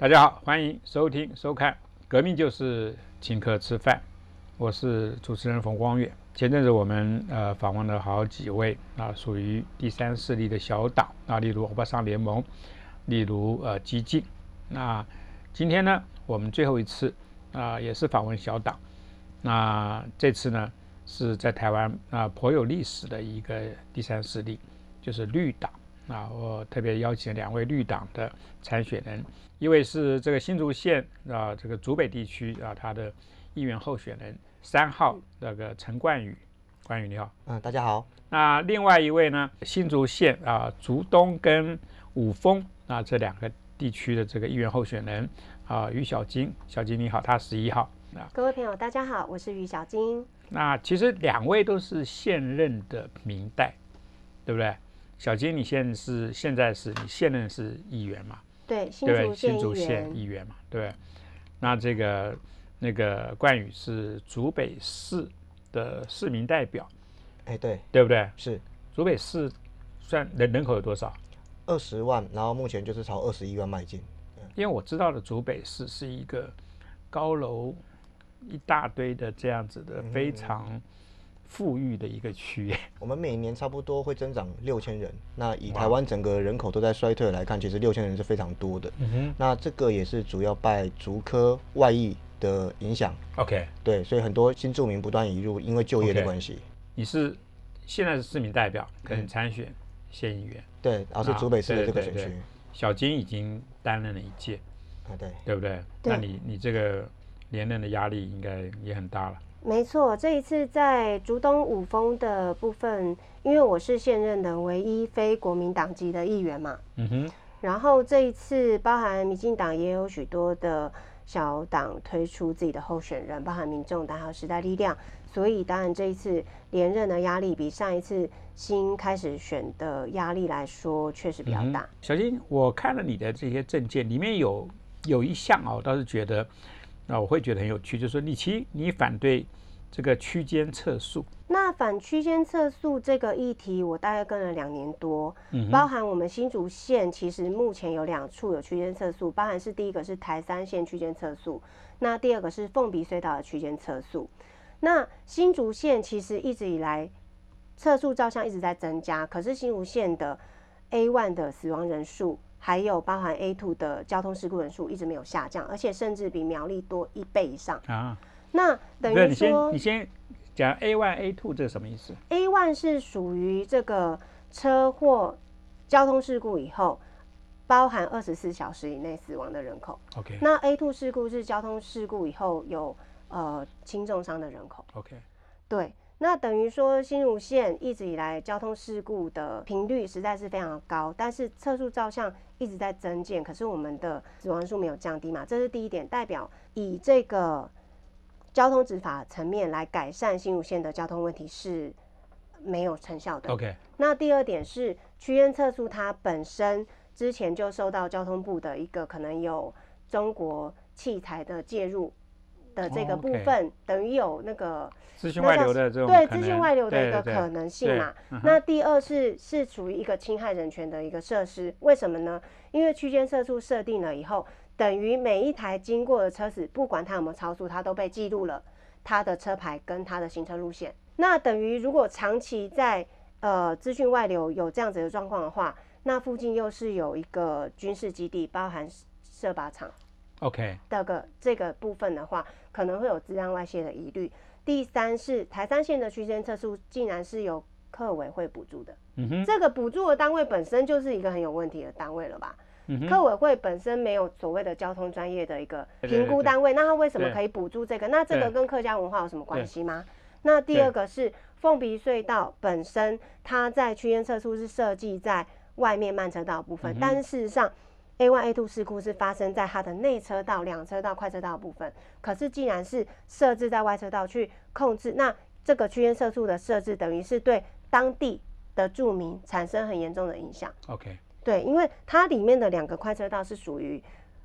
大家好，欢迎收听收看《革命就是请客吃饭》，我是主持人冯光远。前阵子我们呃访问了好几位啊，属于第三势力的小党啊，例如欧巴桑联盟，例如呃激进。那今天呢，我们最后一次啊，也是访问小党。那这次呢，是在台湾啊颇有历史的一个第三势力，就是绿党。啊，我特别邀请两位绿党的参选人，一位是这个新竹县啊，这个竹北地区啊，他的议员候选人三号那个陈冠宇，冠宇你好，嗯，大家好。那另外一位呢，新竹县啊，竹东跟五峰啊这两个地区的这个议员候选人啊，于小金，小金你好，他十一号。啊，各位朋友大家好，我是于小金。那其实两位都是现任的明代，对不对？小金，你现在是现在是你现任是议员嘛？对，新竹县议员嘛？对。那这个那个冠宇是竹北市的市民代表。哎，对，对不对？是。竹北市算人人口有多少？二十万，然后目前就是朝二十一万迈进。因为我知道的竹北市是一个高楼一大堆的这样子的非常。富裕的一个区域，我们每年差不多会增长六千人。那以台湾整个人口都在衰退来看，其实六千人是非常多的。嗯哼，那这个也是主要拜竹科外溢的影响。OK，对，所以很多新住民不断移入，因为就业的关系。你是现在是市民代表，可能参选县议员。对，然后是竹北市的这个选区。小金已经担任了一届。啊，对，对不对？那你你这个连任的压力应该也很大了。没错，这一次在竹东五峰的部分，因为我是现任的唯一非国民党籍的议员嘛，嗯哼。然后这一次，包含民进党也有许多的小党推出自己的候选人，包含民众党还有时代力量，所以当然这一次连任的压力比上一次新开始选的压力来说，确实比较大。小金，我看了你的这些证件，里面有有一项啊，我倒是觉得。那我会觉得很有趣，就是说，你其实你反对这个区间测速。那反区间测速这个议题，我大概跟了两年多，包含我们新竹县其实目前有两处有区间测速，包含是第一个是台三线区间测速，那第二个是凤鼻隧道的区间测速。那新竹县其实一直以来测速照相一直在增加，可是新竹县的 A one 的死亡人数。还有包含 A two 的交通事故人数一直没有下降，而且甚至比苗栗多一倍以上啊。那等于说，你先讲 A one A two 这是什么意思？A one 是属于这个车祸交通事故以后，包含二十四小时以内死亡的人口。OK。那 A two 事故是交通事故以后有呃轻重伤的人口。OK。对。那等于说，新竹县一直以来交通事故的频率实在是非常高，但是测速照相一直在增减，可是我们的死亡数没有降低嘛？这是第一点，代表以这个交通执法层面来改善新竹县的交通问题是没有成效的。OK。那第二点是区间测速，它本身之前就受到交通部的一个可能有中国器材的介入。的这个部分等于有那个资讯外流的这种对资讯外流的一个可能性嘛？那第二是是属于一个侵害人权的一个设施，为什么呢？因为区间测速设定了以后，等于每一台经过的车子，不管它有没有超速，它都被记录了它的车牌跟它的行车路线。那等于如果长期在呃资讯外流有这样子的状况的话，那附近又是有一个军事基地，包含射靶场。OK，的个这个部分的话，可能会有质量外泄的疑虑。第三是台三线的区间测速，竟然是由客委会补助的。嗯哼，这个补助的单位本身就是一个很有问题的单位了吧？嗯客委会本身没有所谓的交通专业的一个评估单位，那他为什么可以补助这个？那这个跟客家文化有什么关系吗？那第二个是凤鼻隧道本身，它在区间测速是设计在外面慢车道部分，但是事实上。A one A two 事故是发生在它的内车道、两车道、快车道部分，可是既然是设置在外车道去控制，那这个区间测速的设置等于是对当地的住民产生很严重的影响。OK，对，因为它里面的两个快车道是属于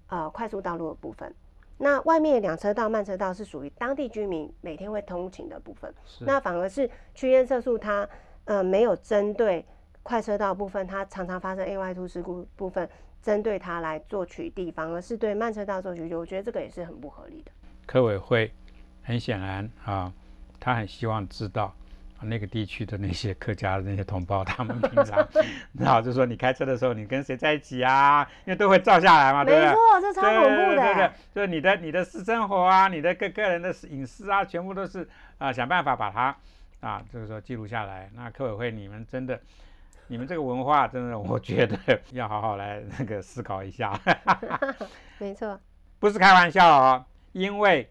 呃快速道路的部分，那外面两车道慢车道是属于当地居民每天会通勤的部分，那反而是区间测速它呃没有针对快车道部分，它常常发生 A Y two 事故部分。针对他来作取地方而是对慢车道作取缔，我觉得这个也是很不合理的。科委会很显然啊，他很希望知道。那个地区的那些客家的那些同胞，他们平常，然后就说你开车的时候，你跟谁在一起啊？因为都会照下来嘛，对不对？没错，这超恐怖的。就是你的你的私生活啊，你的个个人的隐私啊，全部都是啊，想办法把它啊，就是说记录下来。那科委会，你们真的，你们这个文化真的，我觉得 要好好来那个思考一下。没错，不是开玩笑哦，因为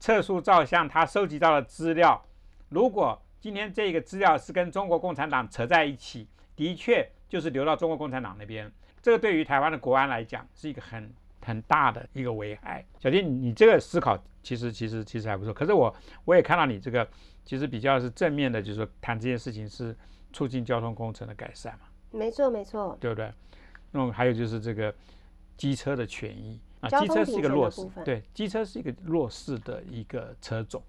测速照相，他收集到的资料，如果今天这个资料是跟中国共产党扯在一起，的确就是流到中国共产党那边。这个对于台湾的国安来讲是一个很很大的一个危害。小金，你这个思考其实其实其实还不错。可是我我也看到你这个其实比较是正面的，就是说谈这件事情是促进交通工程的改善嘛。没错没错，对不对？那么还有就是这个机车的权益啊，机车是一个弱势，对，机车是一个弱势的一个车种。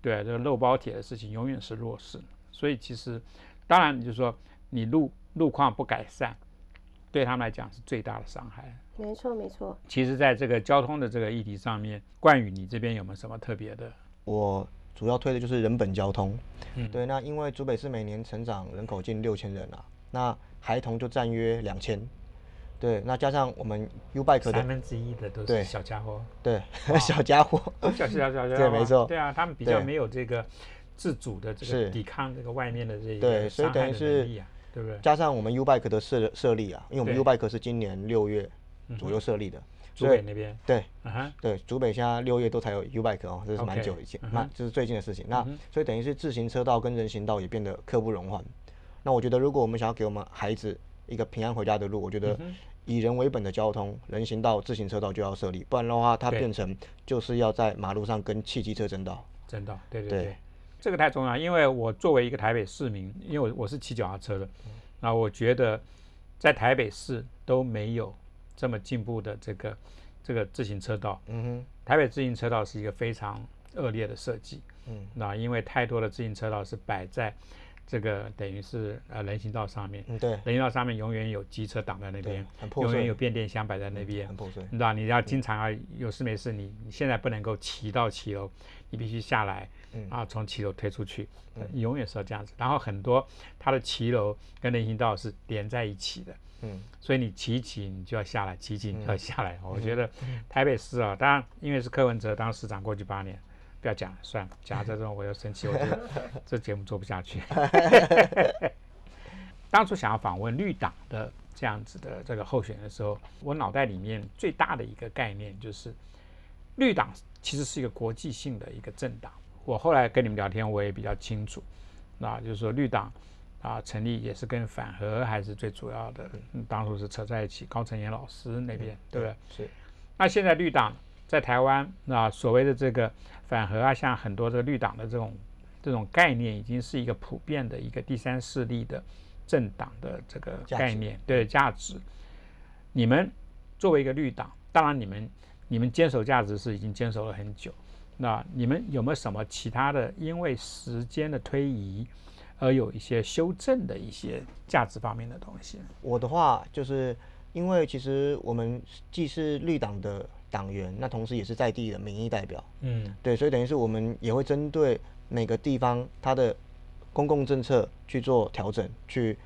对，这个肉包铁的事情永远是弱势，所以其实，当然就是说，你路路况不改善，对他们来讲是最大的伤害。没错，没错。其实，在这个交通的这个议题上面，冠宇，你这边有没有什么特别的？我主要推的就是人本交通。嗯，对，那因为竹北市每年成长人口近六千人啊，那孩童就占约两千。对，那加上我们 U bike 的三分之一的都是小家伙，对，小家伙，小小小家伙，对，没错，对啊，他们比较没有这个自主的这个抵抗这个外面的这个对，所以等于是对不对？加上我们 U bike 的设设立啊，因为我们 U bike 是今年六月左右设立的，竹北那边，对，对，竹北现在六月都才有 U bike 哦，这是蛮久以前，那这是最近的事情。那所以等于是自行车道跟人行道也变得刻不容缓。那我觉得，如果我们想要给我们孩子一个平安回家的路，我觉得。以人为本的交通，人行道、自行车道就要设立，不然的话，它变成就是要在马路上跟汽机车争道。争道，对对对，这个太重要。因为我作为一个台北市民，因为我我是骑脚踏车的，那我觉得在台北市都没有这么进步的这个这个自行车道。嗯哼，台北自行车道是一个非常恶劣的设计。嗯，那因为太多的自行车道是摆在。这个等于是呃人行道上面，嗯对，人行道上面永远有机车挡在那边，很破永远有变电箱摆在那边，很破碎。你知道你要经常啊有事没事，你你现在不能够骑到骑楼，你必须下来，啊从骑楼推出去，永远是要这样子。然后很多它的骑楼跟人行道是连在一起的，嗯，所以你骑一骑你就要下来，骑骑你就要下来。我觉得台北市啊，当然因为是柯文哲当市长过去八年。不要讲了，算了，讲这种我又生气，我觉得这节目做不下去。当初想要访问绿党的这样子的这个候选人的时候，我脑袋里面最大的一个概念就是，绿党其实是一个国际性的一个政党。我后来跟你们聊天，我也比较清楚，那就是说绿党啊成立也是跟反核还是最主要的，当初是扯在一起，高成炎老师那边，对不对？是。那现在绿党。在台湾，那所谓的这个反核啊，像很多这个绿党的这种这种概念，已经是一个普遍的一个第三势力的政党的这个概念，对价值。你们作为一个绿党，当然你们你们坚守价值是已经坚守了很久。那你们有没有什么其他的，因为时间的推移而有一些修正的一些价值方面的东西？我的话就是因为其实我们既是绿党的。党员，那同时也是在地的民意代表，嗯，对，所以等于是我们也会针对每个地方它的公共政策去做调整，去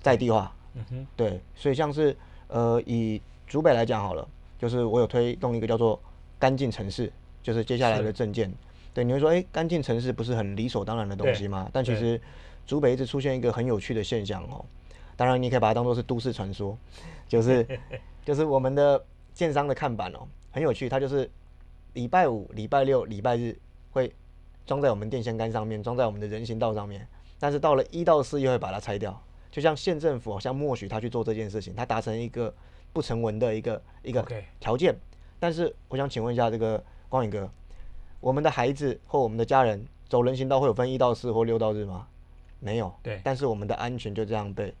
在地化，嗯哼，对，所以像是呃以竹北来讲好了，就是我有推动一个叫做干净城市，就是接下来的政见，对，你会说，哎，干净城市不是很理所当然的东西吗？但其实竹北一直出现一个很有趣的现象哦，当然你可以把它当做是都市传说，就是 就是我们的。建商的看板哦，很有趣，它就是礼拜五、礼拜六、礼拜日会装在我们电线杆上面，装在我们的人行道上面。但是到了一到四又会把它拆掉，就像县政府好像默许他去做这件事情，他达成一个不成文的一个一个条件。但是我想请问一下这个光宇哥，我们的孩子或我们的家人走人行道会有分一到四或六到日吗？没有。对。但是我们的安全就这样被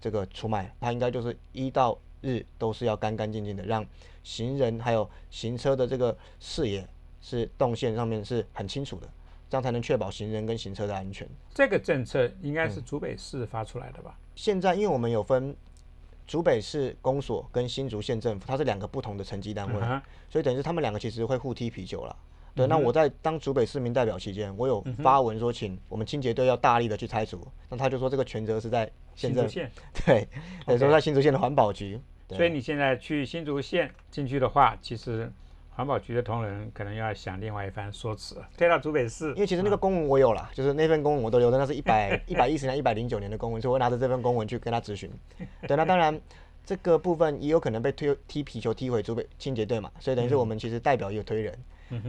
这个出卖，它应该就是一到。日都是要干干净净的，让行人还有行车的这个视野是动线上面是很清楚的，这样才能确保行人跟行车的安全。这个政策应该是竹北市发出来的吧？现在因为我们有分竹北市公所跟新竹县政府，它是两个不同的层级单位，所以等于是他们两个其实会互踢皮球了。对，那我在当竹北市民代表期间，我有发文说，请我们清洁队要大力的去拆除。那他就说这个权责是在新竹县，对，等于说在新竹县的环保局。所以你现在去新竹县进去的话，其实。环保局的同仁可能要想另外一番说辞，推到竹北市，因为其实那个公文我有了，就是那份公文我都留着，那是一百 一百一十年、一百零九年的公文，所以我拿着这份公文去跟他咨询。对，那当然 这个部分也有可能被推踢皮球踢回竹北清洁队嘛，所以等于是我们其实代表也有推人，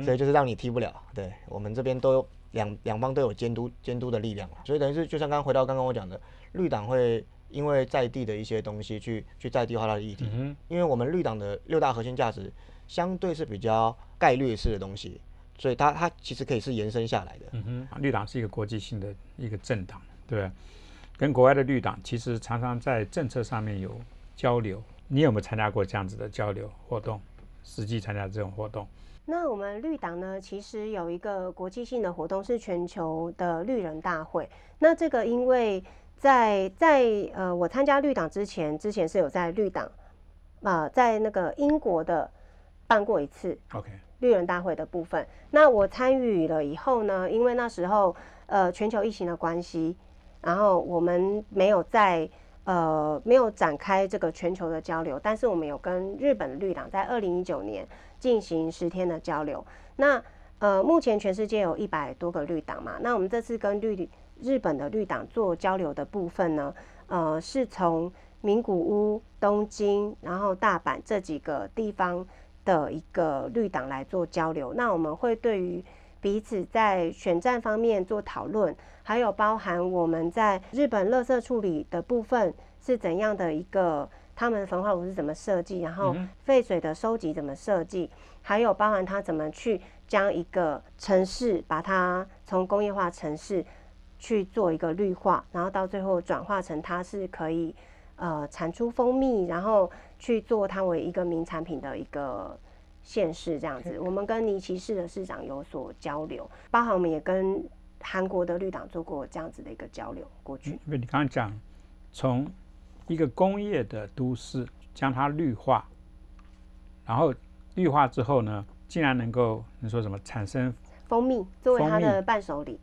所以就是让你踢不了。对我们这边都有两两方都有监督监督的力量所以等于是就像刚刚回到刚刚我讲的，绿党会因为在地的一些东西去去在地化它的议题，因为我们绿党的六大核心价值。相对是比较概率式的东西，所以它它其实可以是延伸下来的。嗯哼，绿党是一个国际性的一个政党，对跟国外的绿党其实常常在政策上面有交流。你有没有参加过这样子的交流活动？实际参加这种活动？那我们绿党呢，其实有一个国际性的活动是全球的绿人大会。那这个因为在在呃我参加绿党之前，之前是有在绿党啊在那个英国的。办过一次，OK，绿人大会的部分。那我参与了以后呢，因为那时候呃全球疫情的关系，然后我们没有在呃没有展开这个全球的交流，但是我们有跟日本绿党在二零一九年进行十天的交流。那呃目前全世界有一百多个绿党嘛，那我们这次跟绿日本的绿党做交流的部分呢，呃是从名古屋、东京，然后大阪这几个地方。的一个绿党来做交流，那我们会对于彼此在选战方面做讨论，还有包含我们在日本垃圾处理的部分是怎样的一个，他们焚化炉是怎么设计，然后废水的收集怎么设计，还有包含他怎么去将一个城市把它从工业化城市去做一个绿化，然后到最后转化成它是可以呃产出蜂蜜，然后。去做它为一个名产品的一个县市这样子，我们跟尼奇市的市长有所交流，包含我们也跟韩国的绿党做过这样子的一个交流过去。因为你刚刚讲，从一个工业的都市将它绿化，然后绿化之后呢，竟然能够你说什么产生蜂蜜作为它的伴手礼？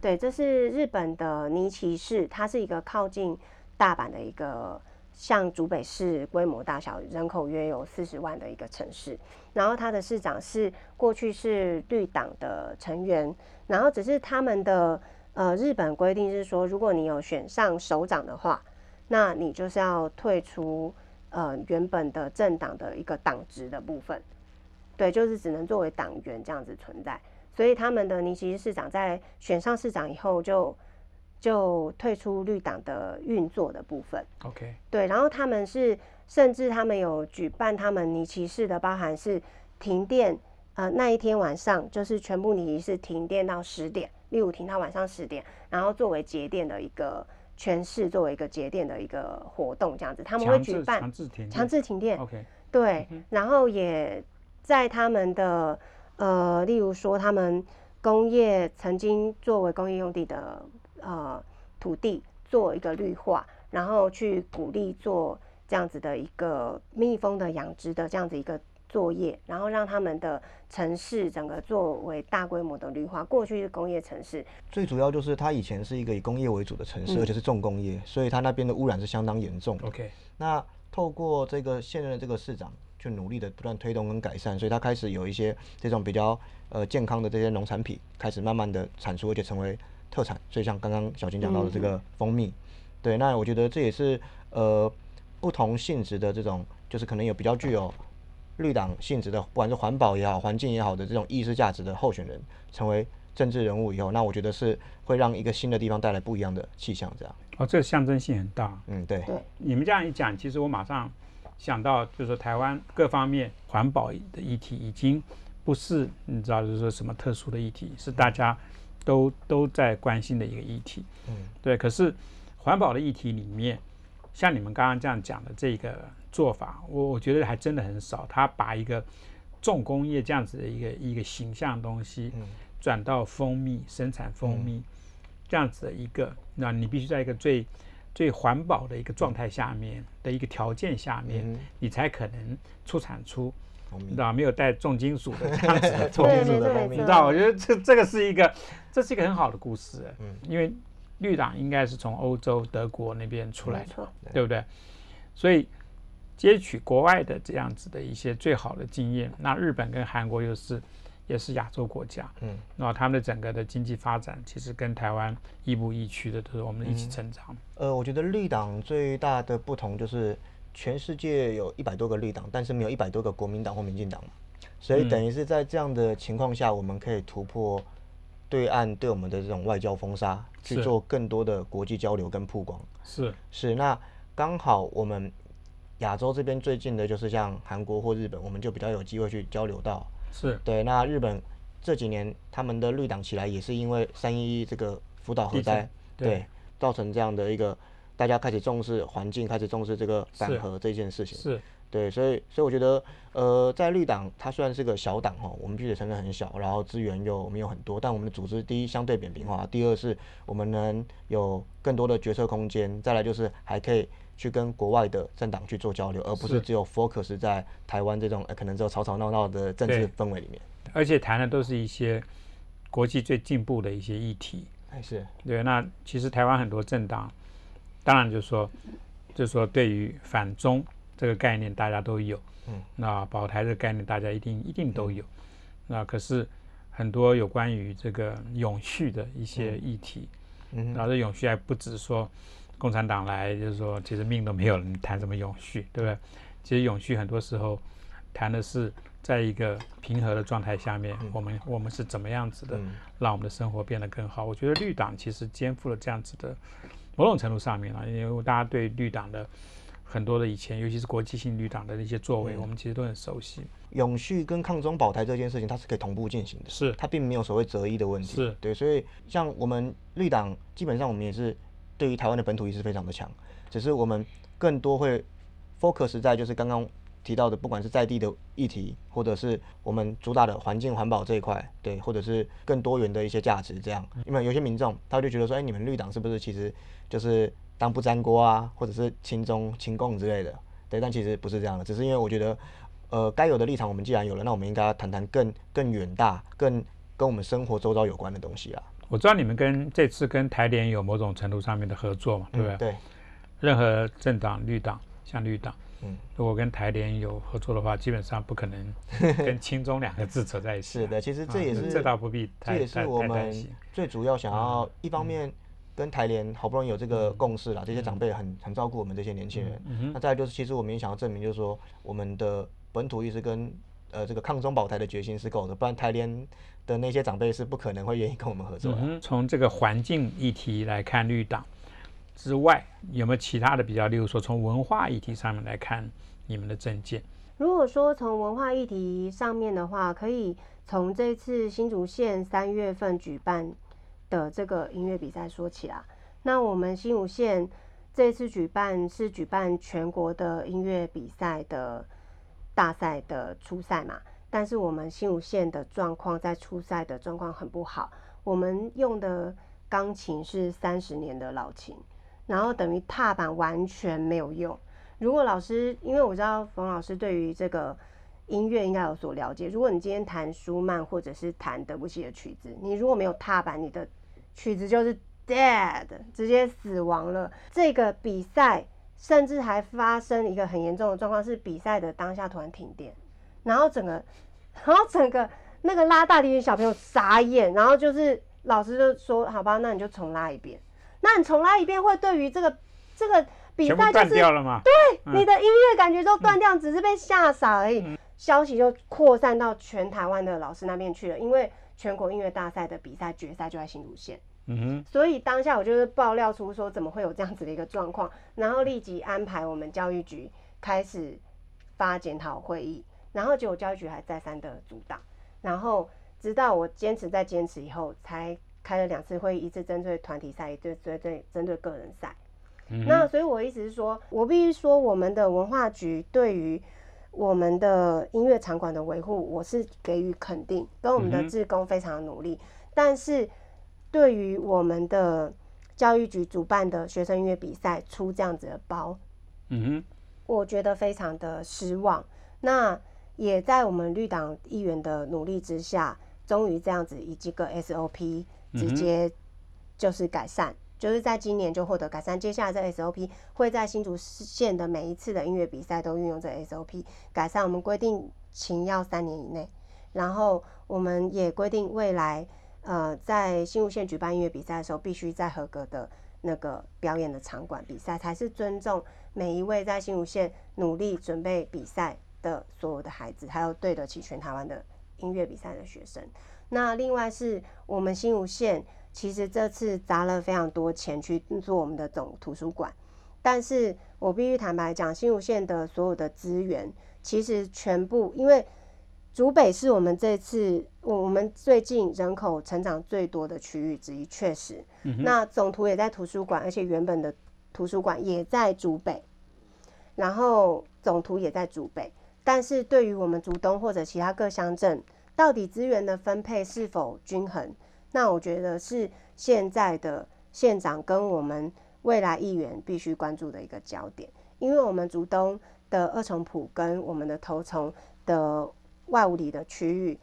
对，这是日本的尼奇市，它是一个靠近大阪的一个。像竹北市规模大小，人口约有四十万的一个城市，然后它的市长是过去是绿党的成员，然后只是他们的呃日本规定是说，如果你有选上首长的话，那你就是要退出呃原本的政党的一个党职的部分，对，就是只能作为党员这样子存在，所以他们的尼奇市长在选上市长以后。就退出绿党的运作的部分。OK，对，然后他们是甚至他们有举办他们尼奇市的，包含是停电，呃，那一天晚上就是全部尼奇市停电到十点，例如停到晚上十点，然后作为节电的一个全市作为一个节电的一个活动这样子，他们会举办强制停强制停电。OK，对，然后也在他们的呃，例如说他们工业曾经作为工业用地的。呃，土地做一个绿化，然后去鼓励做这样子的一个蜜蜂的养殖的这样子一个作业，然后让他们的城市整个作为大规模的绿化。过去是工业城市，最主要就是它以前是一个以工业为主的城市，而且是重工业，所以它那边的污染是相当严重。OK，那透过这个现任的这个市长，去努力的不断推动跟改善，所以他开始有一些这种比较呃健康的这些农产品开始慢慢的产出，而且成为。特产，所以像刚刚小金讲到的这个蜂蜜，对，那我觉得这也是呃不同性质的这种，就是可能有比较具有绿党性质的，不管是环保也好、环境也好的这种意识价值的候选人，成为政治人物以后，那我觉得是会让一个新的地方带来不一样的气象，这样。哦，这个象征性很大。嗯，对。对。你们这样一讲，其实我马上想到，就是说台湾各方面环保的议题，已经不是你知道，就是说什么特殊的议题，是大家。都都在关心的一个议题，嗯，对。可是环保的议题里面，像你们刚刚这样讲的这个做法，我我觉得还真的很少。他把一个重工业这样子的一个一个形象东西，转到蜂蜜生产蜂蜜这样子的一个，那你必须在一个最最环保的一个状态下面的一个条件下面，你才可能出产出，你知道没有带重金属的 这样子的重金属的，你知道？我觉得这这个是一个，这是一个很好的故事，嗯，因为绿党应该是从欧洲德国那边出来的，对不对？所以接取国外的这样子的一些最好的经验，那日本跟韩国又是。也是亚洲国家，嗯，那他们的整个的经济发展其实跟台湾亦步亦趋的，都是我们一起成长。呃，我觉得绿党最大的不同就是，全世界有一百多个绿党，但是没有一百多个国民党或民进党嘛，所以等于是在这样的情况下，我们可以突破对岸对我们的这种外交封杀，去做更多的国际交流跟曝光。是。是，那刚好我们亚洲这边最近的就是像韩国或日本，我们就比较有机会去交流到。是。对，那日本这几年他们的绿党起来，也是因为三一这个福岛核灾，对，造成这样的一个大家开始重视环境，开始重视这个反核这件事情。是，对，所以所以我觉得，呃，在绿党它虽然是个小党哈，我们必须得承认很小，然后资源又没有很多，但我们的组织第一相对扁平化，第二是我们能有更多的决策空间，再来就是还可以。去跟国外的政党去做交流，而不是只有 focus 在台湾这种可能只有吵吵闹闹的政治氛围里面。而且谈的都是一些国际最进步的一些议题。哎，是对。那其实台湾很多政党，当然就是说，就是说对于反中这个概念大家都有。嗯。那保台这个概念大家一定一定都有。那可是很多有关于这个永续的一些议题。嗯。然后这永续还不止说。共产党来就是说，其实命都没有，你谈什么永续，对不对？其实永续很多时候谈的是在一个平和的状态下面，我们我们是怎么样子的，让我们的生活变得更好。我觉得绿党其实肩负了这样子的某种程度上面啊，因为大家对绿党的很多的以前，尤其是国际性绿党的一些作为，我们其实都很熟悉。永续跟抗中保台这件事情，它是可以同步进行的，是它并没有所谓择一的问题。是对，所以像我们绿党，基本上我们也是。对于台湾的本土意识非常的强，只是我们更多会 focus 在就是刚刚提到的，不管是在地的议题，或者是我们主打的环境环保这一块，对，或者是更多元的一些价值这样。因为有些民众他就觉得说，哎，你们绿党是不是其实就是当不粘锅啊，或者是亲中亲共之类的？对，但其实不是这样的，只是因为我觉得，呃，该有的立场我们既然有了，那我们应该要谈谈更更远大、更跟我们生活周遭有关的东西啊。我知道你们跟这次跟台联有某种程度上面的合作嘛，对不对？对。任何政党，绿党像绿党，嗯，如果跟台联有合作的话，基本上不可能 跟亲中两个字扯在一起。是的，其实这也是这倒不必太这也是我们最主要想要一方面跟台联好不容易有这个共识了，这些长辈很很照顾我们这些年轻人。那再就是，其实我们也想要证明，就是说我们的本土意识跟呃这个抗中保台的决心是够的，不然台联。的那些长辈是不可能会愿意跟我们合作的。从这个环境议题来看，绿党之外有没有其他的比较？例如说，从文化议题上面来看，你们的政见？如果说从文化议题上面的话，可以从这次新竹县三月份举办的这个音乐比赛说起啦。那我们新竹县这次举办是举办全国的音乐比赛的大赛的初赛嘛？但是我们新竹县的状况在初赛的状况很不好，我们用的钢琴是三十年的老琴，然后等于踏板完全没有用。如果老师，因为我知道冯老师对于这个音乐应该有所了解，如果你今天弹舒曼或者是弹德布西的曲子，你如果没有踏板，你的曲子就是 dead，直接死亡了。这个比赛甚至还发生一个很严重的状况，是比赛的当下突然停电，然后整个。然后整个那个拉大提琴小朋友傻眼，然后就是老师就说：“好吧，那你就重拉一遍。”那你重来一遍会对于这个这个比赛就是对你的音乐感觉都断掉，只是被吓傻而已。消息就扩散到全台湾的老师那边去了，因为全国音乐大赛的比赛决赛就在新竹县。嗯哼，所以当下我就是爆料出说怎么会有这样子的一个状况，然后立即安排我们教育局开始发检讨会议。然后结果教育局还再三的阻挡，然后直到我坚持再坚持以后，才开了两次会议，一次针对团体赛，一次针对针对个人赛。那所以我意思是说，我必须说，我们的文化局对于我们的音乐场馆的维护，我是给予肯定，跟我们的志工非常努力。但是对于我们的教育局主办的学生音乐比赛出这样子的包，嗯哼，我觉得非常的失望。那也在我们绿党议员的努力之下，终于这样子以这个 SOP 直接就是改善。就是在今年就获得改善，接下来这 SOP 会在新竹县的每一次的音乐比赛都运用这 SOP 改善。我们规定琴要三年以内，然后我们也规定未来呃在新竹县举办音乐比赛的时候，必须在合格的那个表演的场馆比赛，才是尊重每一位在新竹县努力准备比赛的所有的孩子，还有对得起全台湾的音乐比赛的学生。那另外是我们新竹县。其实这次砸了非常多钱去做我们的总图书馆，但是我必须坦白讲，新竹县的所有的资源，其实全部因为竹北是我们这次我们最近人口成长最多的区域之一，确实，那总图也在图书馆，而且原本的图书馆也在竹北，然后总图也在竹北，但是对于我们竹东或者其他各乡镇，到底资源的分配是否均衡？那我觉得是现在的县长跟我们未来议员必须关注的一个焦点，因为我们竹东的二重埔跟我们的头重的外五里的区域，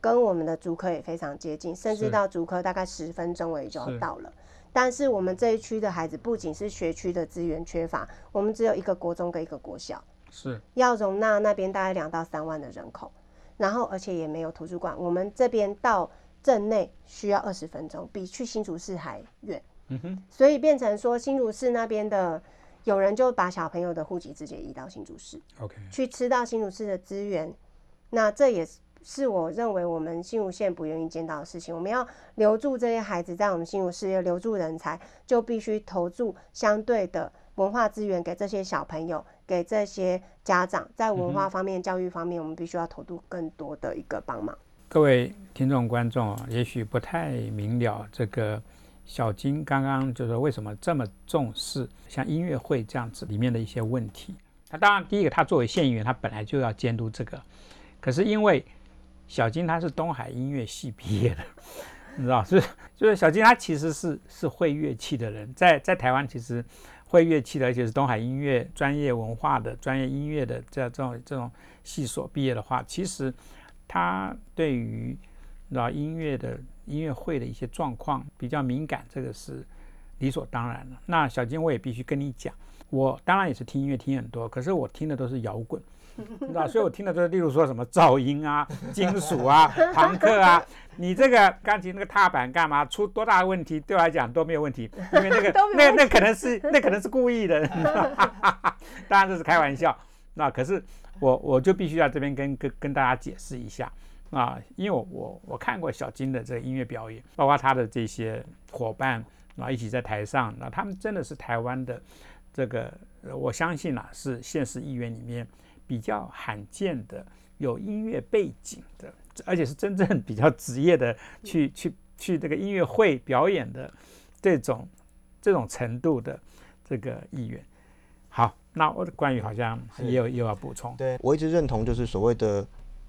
跟我们的竹科也非常接近，甚至到竹科大概十分钟而已就要到了。但是我们这一区的孩子不仅是学区的资源缺乏，我们只有一个国中跟一个国小，是要容纳那边大概两到三万的人口，然后而且也没有图书馆，我们这边到。镇内需要二十分钟，比去新竹市还远。嗯哼，所以变成说新竹市那边的有人就把小朋友的户籍直接移到新竹市，OK，去吃到新竹市的资源。那这也是我认为我们新竹县不愿意见到的事情。我们要留住这些孩子在我们新竹市，要留住人才，就必须投注相对的文化资源给这些小朋友，给这些家长，在文化方面、教育方面，我们必须要投入更多的一个帮忙。各位听众观众啊，也许不太明了这个小金刚刚就是为什么这么重视像音乐会这样子里面的一些问题。那当然，第一个他作为县议员，他本来就要监督这个。可是因为小金他是东海音乐系毕业的，你知道，是就是小金他其实是是会乐器的人，在在台湾其实会乐器的，而且是东海音乐专业文化的专业音乐的这这种这种系所毕业的话，其实。他对于啊音乐的音乐会的一些状况比较敏感，这个是理所当然的。那小金，我也必须跟你讲，我当然也是听音乐听很多，可是我听的都是摇滚，知道？所以我听的都是，例如说什么噪音啊、金属啊、朋克啊。你这个钢琴那个踏板干嘛？出多大问题？对我来讲都没有问题，因为那个 那那可能是那可能是故意的，当然这是开玩笑。那可是。我我就必须在这边跟跟跟大家解释一下啊，因为我我我看过小金的这个音乐表演，包括他的这些伙伴啊一起在台上，那他们真的是台湾的这个，我相信啊是现实议员里面比较罕见的有音乐背景的，而且是真正比较职业的去去去这个音乐会表演的这种这种程度的这个意愿。好，那我的关于好像也有又要补充。对我一直认同，就是所谓的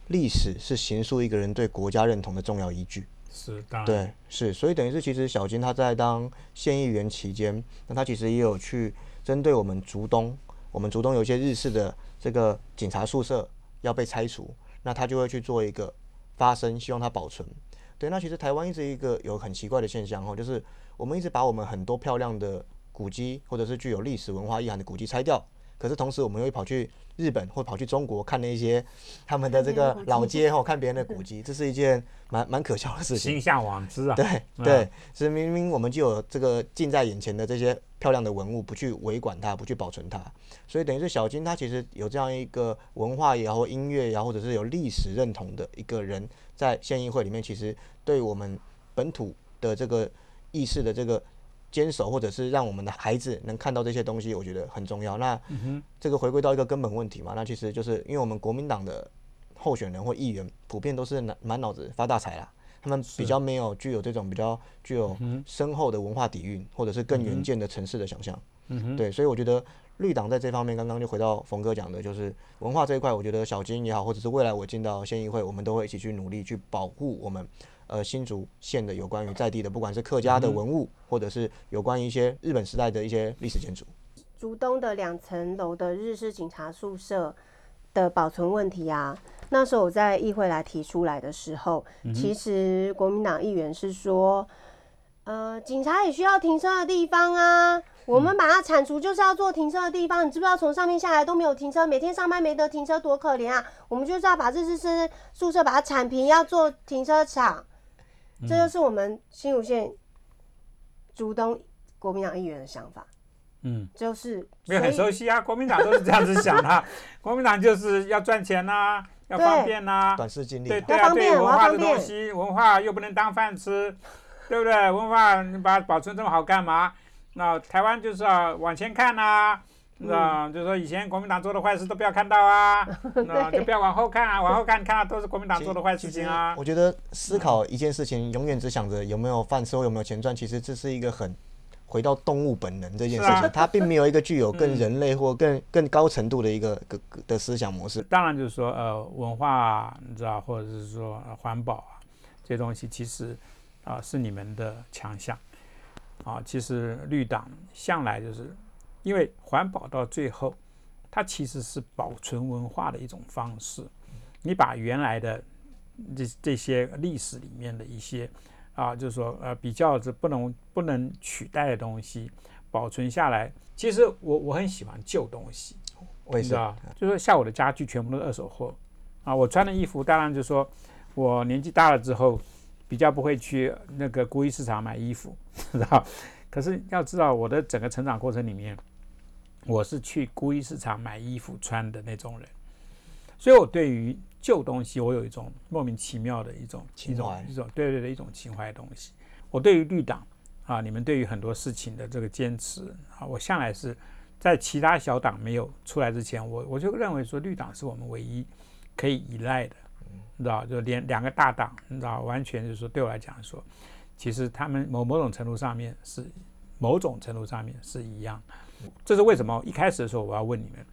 历史是形塑一个人对国家认同的重要依据。是，当然。对，是，所以等于是其实小金他在当县议员期间，那他其实也有去针对我们竹东，我们主动有一些日式的这个警察宿舍要被拆除，那他就会去做一个发声，希望它保存。对，那其实台湾一直一个有很奇怪的现象哦，就是我们一直把我们很多漂亮的。古迹或者是具有历史文化意涵的古迹拆掉，可是同时我们又跑去日本或跑去中国看那些他们的这个老街或，看别人的古迹，这是一件蛮蛮可笑的事情。心向往之啊！对对，是明明我们就有这个近在眼前的这些漂亮的文物，不去维管它，不去保存它，所以等于是小金他其实有这样一个文化也好，音乐也好，或者是有历史认同的一个人，在县议会里面，其实对我们本土的这个意识的这个。坚守，或者是让我们的孩子能看到这些东西，我觉得很重要。那这个回归到一个根本问题嘛，那其实就是因为我们国民党的候选人或议员普遍都是满满脑子发大财啦，他们比较没有具有这种比较具有深厚的文化底蕴，或者是更远见的城市的想象。对，所以我觉得绿党在这方面，刚刚就回到冯哥讲的，就是文化这一块，我觉得小金也好，或者是未来我进到县议会，我们都会一起去努力去保护我们呃新竹县的有关于在地的，不管是客家的文物，或者是有关于一些日本时代的一些历史建筑。竹东的两层楼的日式警察宿舍的保存问题啊，那时候我在议会来提出来的时候，其实国民党议员是说，呃，警察也需要停车的地方啊。我们把它铲除，就是要做停车的地方。你知不知道从上面下来都没有停车，每天上班没得停车，多可怜啊！我们就是要把这支是宿舍把它铲平，要做停车场。这就是我们新竹县竹东国民党议员的想法。嗯，就是没有很熟悉啊。国民党都是这样子想的，国民党就是要赚钱呐，要方便呐，短视经历。对对啊，对文化的东西，文化又不能当饭吃，对不对？文化你把它保存这么好干嘛？那台湾就是要往前看呐，啊，就是说以前国民党做的坏事都不要看到啊，那就不要往后看啊，往后看看到都是国民党做的坏事情啊。我觉得思考一件事情，永远只想着有没有饭吃，有没有钱赚，其实这是一个很回到动物本能这件事情，它并没有一个具有更人类或更更高程度的一个个的思想模式。当然就是说呃文化，你知道，或者是说环保啊这些东西，其实啊是你们的强项。啊，其实绿党向来就是，因为环保到最后，它其实是保存文化的一种方式。你把原来的这这些历史里面的一些啊，就是说呃比较是不能不能取代的东西保存下来。其实我我很喜欢旧东西，我也是啊，就说像我的家具全部都是二手货啊，我穿的衣服当然就说我年纪大了之后。比较不会去那个古衣市场买衣服，知道？可是要知道，我的整个成长过程里面，我是去孤衣市场买衣服穿的那种人，所以我对于旧东西，我有一种莫名其妙的一种一种一种对对的一种情怀的东西。我对于绿党啊，你们对于很多事情的这个坚持啊，我向来是在其他小党没有出来之前，我我就认为说绿党是我们唯一可以依赖的。你知道，就连两个大党，你知道，完全就是说，对我来讲说，其实他们某某种程度上面是某种程度上面是一样。这是为什么？一开始的时候我要问你们，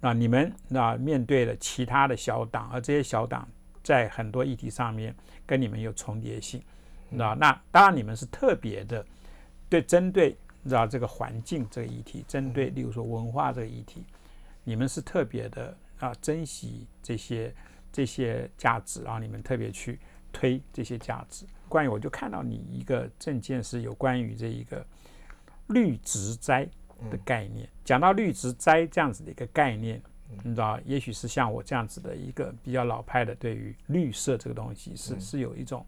那你们那面对了其他的小党，而这些小党在很多议题上面跟你们有重叠性，你知道？那当然你们是特别的，对针对你知道这个环境这个议题，针对例如说文化这个议题，你们是特别的啊珍惜这些。这些价值啊，你们特别去推这些价值。关于我就看到你一个证件是有关于这一个绿植栽的概念。讲到绿植栽这样子的一个概念，你知道，也许是像我这样子的一个比较老派的，对于绿色这个东西是是有一种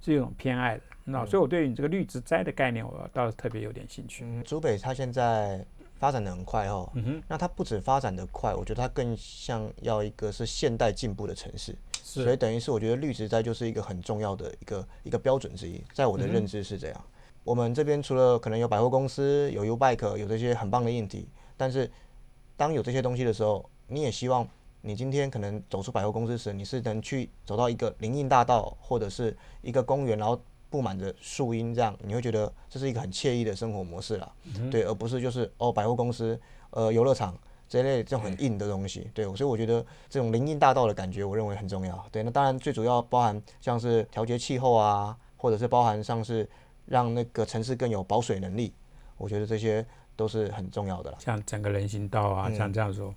是有一种偏爱的。那所以我对于你这个绿植栽的概念，我倒是特别有点兴趣。嗯竹北它现在。发展的很快哦，那它不止发展的快，我觉得它更像要一个是现代进步的城市，所以等于是我觉得绿植栽就是一个很重要的一个一个标准之一，在我的认知是这样。我们这边除了可能有百货公司、有 U Bike、有这些很棒的硬体，但是当有这些东西的时候，你也希望你今天可能走出百货公司时，你是能去走到一个林荫大道或者是一个公园，然后。布满着树荫，这样你会觉得这是一个很惬意的生活模式了，对，而不是就是哦百货公司、呃游乐场这一类这种很 硬的东西，对，所以我觉得这种林荫大道的感觉，我认为很重要。对，那当然最主要包含像是调节气候啊，或者是包含像是让那个城市更有保水能力，我觉得这些都是很重要的了。像整个人行道啊，像这样说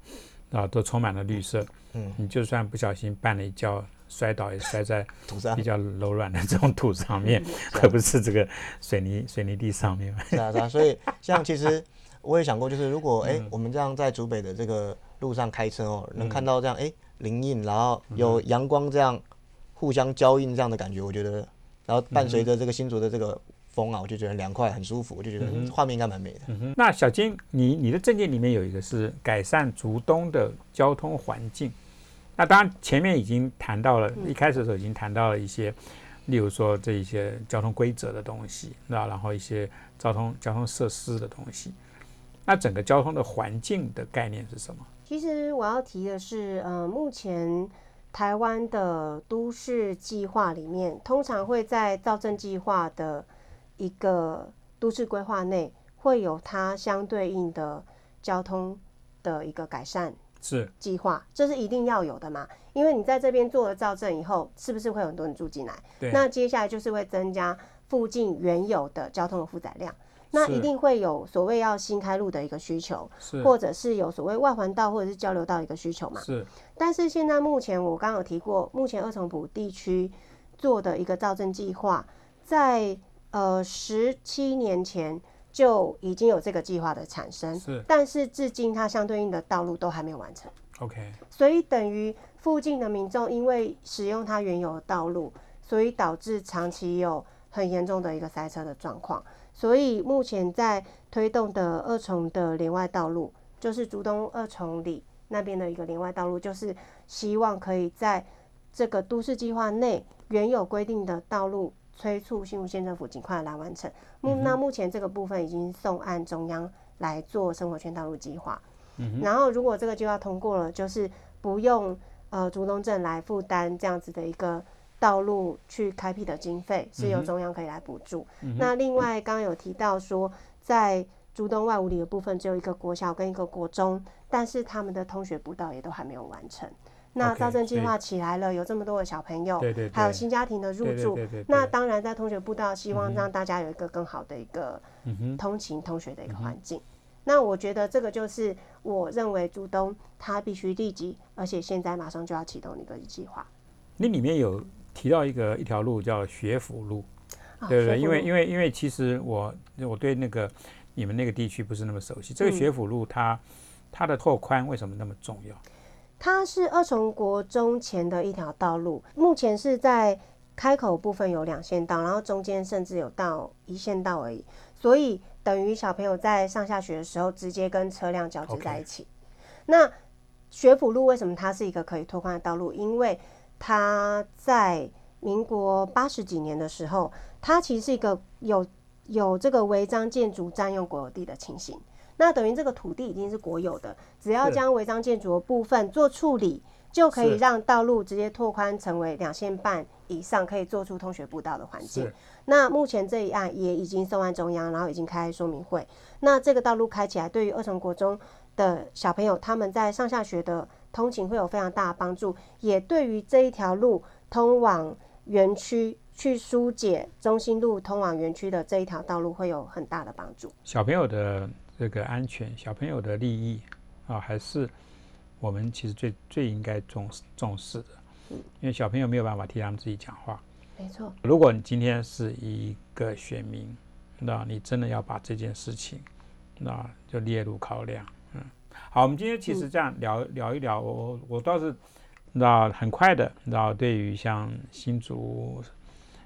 啊，都充满了绿色，嗯，你就算不小心绊了一跤。摔倒也摔在 土上，比较柔软的这种土上面，而不是这个水泥水泥地上面。是啊，是啊。所以像其实我也想过，就是如果 哎我们这样在竹北的这个路上开车哦，能看到这样哎林荫，然后有阳光这样互相交映这样的感觉，我觉得，然后伴随着这个新竹的这个风啊，我就觉得凉快很舒服，我就觉得画面应该蛮美的。那小金，你你的证件里面有一个是改善竹东的交通环境。那当然，前面已经谈到了，一开始的时候已经谈到了一些，例如说这一些交通规则的东西，那然后一些交通交通设施的东西。那整个交通的环境的概念是什么？其实我要提的是，呃，目前台湾的都市计划里面，通常会在造镇计划的一个都市规划内，会有它相对应的交通的一个改善。是计划，这是一定要有的嘛？因为你在这边做了造证以后，是不是会有很多人住进来？对。那接下来就是会增加附近原有的交通的负载量，那一定会有所谓要新开路的一个需求，或者是有所谓外环道或者是交流道一个需求嘛？是。但是现在目前我刚刚有提过，目前二重埔地区做的一个造证计划，在呃十七年前。就已经有这个计划的产生，是，但是至今它相对应的道路都还没有完成。OK，所以等于附近的民众因为使用它原有的道路，所以导致长期有很严重的一个塞车的状况。所以目前在推动的二重的连外道路，就是竹东二重里那边的一个连外道路，就是希望可以在这个都市计划内原有规定的道路。催促新竹县政府尽快来完成。目那目前这个部分已经送案中央来做生活圈道路计划。然后如果这个计划通过了，就是不用呃竹东镇来负担这样子的一个道路去开辟的经费，是由中央可以来补助。那另外刚刚有提到说，在竹东外五里的部分只有一个国小跟一个国中，但是他们的通学步道也都还没有完成。那招生计划起来了，有这么多的小朋友，对对，还有新家庭的入住，那当然在同学步道，希望让大家有一个更好的一个通勤、同学的一个环境。那我觉得这个就是我认为朱东他必须立即，而且现在马上就要启动的一个计划。那里面有提到一个一条路叫学府路，对不对？因为因为因为其实我我对那个你们那个地区不是那么熟悉，这个学府路它它的拓宽为什么那么重要？它是二重国中前的一条道路，目前是在开口部分有两线道，然后中间甚至有到一线道而已，所以等于小朋友在上下学的时候直接跟车辆交织在一起。那学府路为什么它是一个可以拓宽的道路？因为它在民国八十几年的时候，它其实是一个有有这个违章建筑占用国有地的情形。那等于这个土地已经是国有的，只要将违章建筑的部分做处理，就可以让道路直接拓宽成为两线半以上，可以做出通学步道的环境。那目前这一案也已经送案中央，然后已经开说明会。那这个道路开起来，对于二重国中的小朋友，他们在上下学的通勤会有非常大的帮助，也对于这一条路通往园区去疏解中心路通往园区的这一条道路会有很大的帮助。小朋友的。这个安全小朋友的利益啊，还是我们其实最最应该重视重视的。嗯，因为小朋友没有办法替他们自己讲话。没错。如果你今天是一个选民，那你真的要把这件事情，那就列入考量。嗯，好，我们今天其实这样聊聊一聊，我我倒是那很快的，那对于像新竹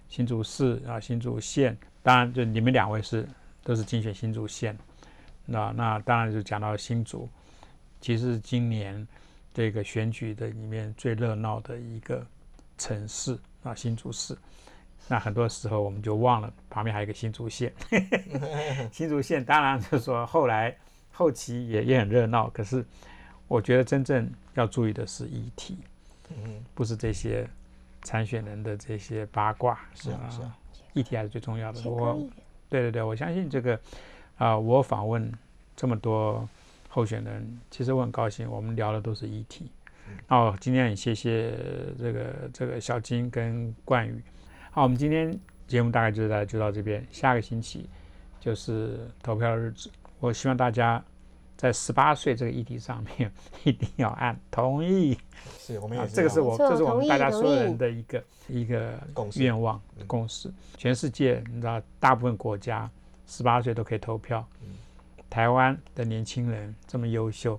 新竹市啊新竹县，当然就你们两位是都是竞选新竹县。那那当然就讲到新竹，其实今年这个选举的里面最热闹的一个城市啊，新竹市。那很多时候我们就忘了旁边还有一个新竹县。新竹县当然就是说后来后期也也很热闹，可是我觉得真正要注意的是议题，嗯，不是这些参选人的这些八卦，是啊，是啊，议题还是最重要的。我，对对对，我相信这个。啊，我访问这么多候选人，其实我很高兴，我们聊的都是议题。哦，今天也谢谢这个这个小金跟冠宇。好，我们今天节目大概就在就到这边，下个星期就是投票的日子。我希望大家在十八岁这个议题上面一定要按同意。是我们也这个是我这是我们大家所有人的一个一个愿望共识。全世界你知道，大部分国家。十八岁都可以投票，台湾的年轻人这么优秀，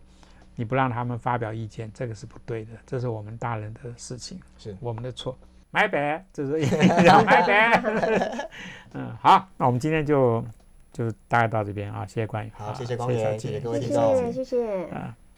你不让他们发表意见，这个是不对的，这是我们大人的事情，是我们的错。买白，这是 买白。嗯，好，那我们今天就就大概到这边啊，谢谢关宇，好，谢谢光宇，谢谢各位听众，谢谢，嗯。